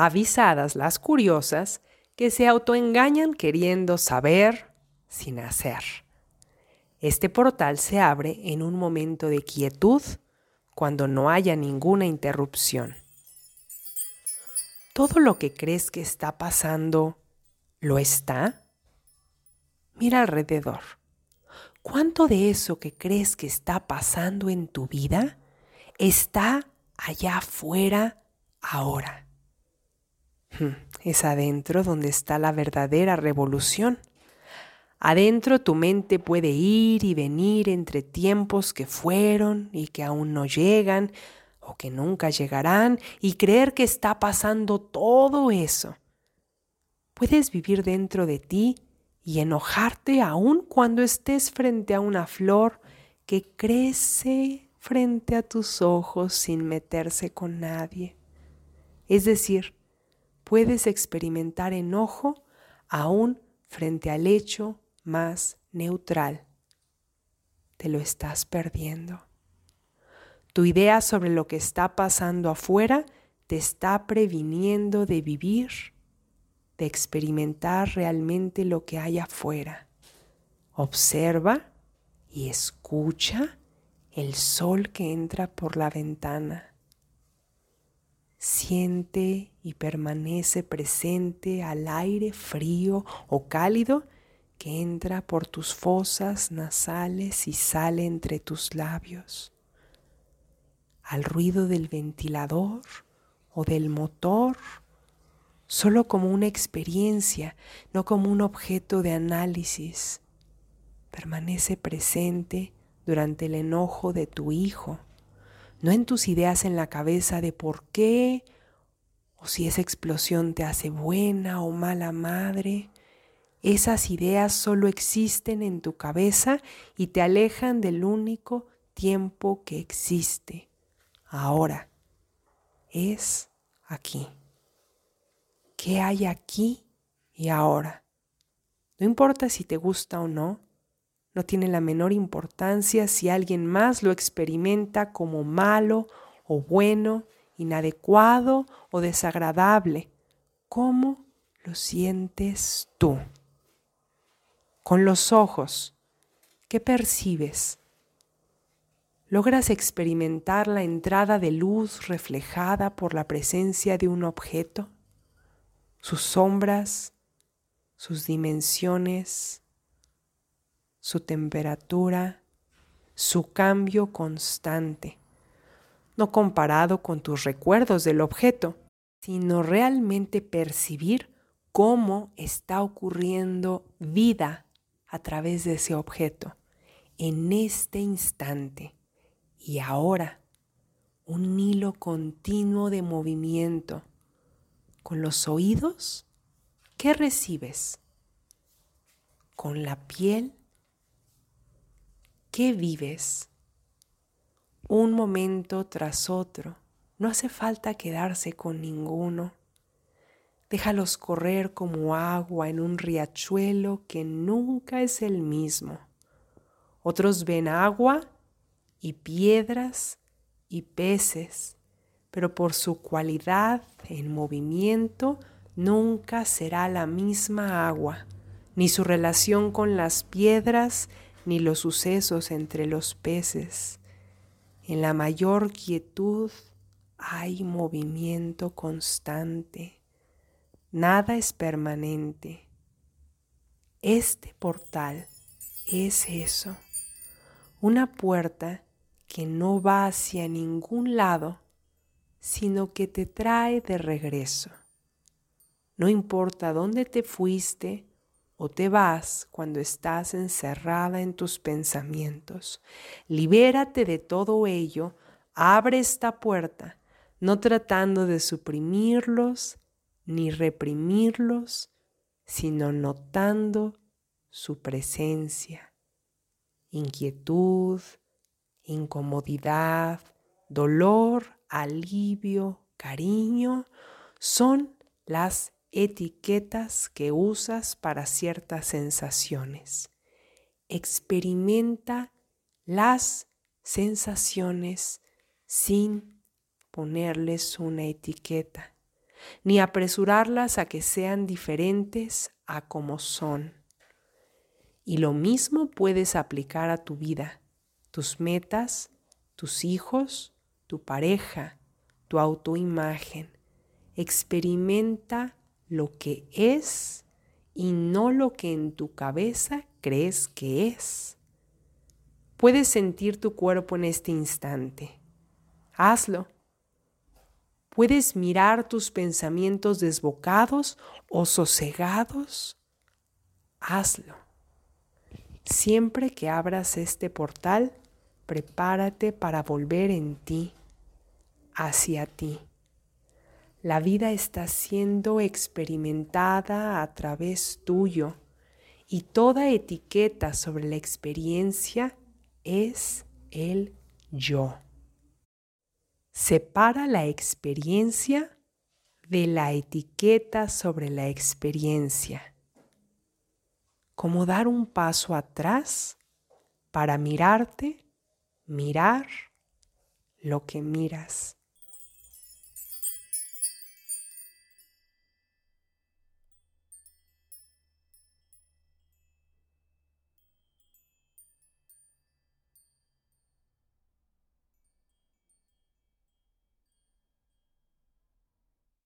Avisadas las curiosas que se autoengañan queriendo saber sin hacer. Este portal se abre en un momento de quietud cuando no haya ninguna interrupción. ¿Todo lo que crees que está pasando lo está? Mira alrededor. ¿Cuánto de eso que crees que está pasando en tu vida está allá afuera ahora? Es adentro donde está la verdadera revolución. Adentro tu mente puede ir y venir entre tiempos que fueron y que aún no llegan o que nunca llegarán y creer que está pasando todo eso. Puedes vivir dentro de ti y enojarte aún cuando estés frente a una flor que crece frente a tus ojos sin meterse con nadie. Es decir, puedes experimentar enojo aún frente al hecho más neutral. Te lo estás perdiendo. Tu idea sobre lo que está pasando afuera te está previniendo de vivir, de experimentar realmente lo que hay afuera. Observa y escucha el sol que entra por la ventana. Siente y permanece presente al aire frío o cálido que entra por tus fosas nasales y sale entre tus labios, al ruido del ventilador o del motor, solo como una experiencia, no como un objeto de análisis. Permanece presente durante el enojo de tu hijo, no en tus ideas en la cabeza de por qué o si esa explosión te hace buena o mala madre, esas ideas solo existen en tu cabeza y te alejan del único tiempo que existe. Ahora es aquí. ¿Qué hay aquí y ahora? No importa si te gusta o no, no tiene la menor importancia si alguien más lo experimenta como malo o bueno, inadecuado o desagradable. ¿Cómo lo sientes tú? con los ojos, ¿qué percibes? ¿Logras experimentar la entrada de luz reflejada por la presencia de un objeto? Sus sombras, sus dimensiones, su temperatura, su cambio constante, no comparado con tus recuerdos del objeto, sino realmente percibir cómo está ocurriendo vida a través de ese objeto en este instante. Y ahora un hilo continuo de movimiento. Con los oídos ¿qué recibes con la piel ¿qué vives un momento tras otro no hace falta quedarse con ninguno Déjalos correr como agua en un riachuelo que nunca es el mismo. Otros ven agua y piedras y peces, pero por su cualidad en movimiento nunca será la misma agua, ni su relación con las piedras, ni los sucesos entre los peces. En la mayor quietud hay movimiento constante. Nada es permanente. Este portal es eso, una puerta que no va hacia ningún lado, sino que te trae de regreso. No importa dónde te fuiste o te vas cuando estás encerrada en tus pensamientos, libérate de todo ello, abre esta puerta, no tratando de suprimirlos, ni reprimirlos, sino notando su presencia, inquietud, incomodidad, dolor, alivio, cariño, son las etiquetas que usas para ciertas sensaciones. Experimenta las sensaciones sin ponerles una etiqueta. ni apresurarlas a que sean diferentes a como son. Y lo mismo puedes aplicar a tu vida, tus metas, tus hijos, tu pareja, tu autoimagen. Experimenta lo que es y no lo que en tu cabeza crees que es. Puedes sentir tu cuerpo en este instante. Hazlo. Puedes mirar tus pensamientos desbocados o sosegados. Hazlo. Siempre que abras este portal, prepárate para volver en ti, hacia ti. La vida está siendo experimentada a través tuyo y toda etiqueta sobre la experiencia es el yo. Separa la experiencia de la etiqueta sobre la experiencia. Como dar un paso atrás para mirarte, mirar lo que miras.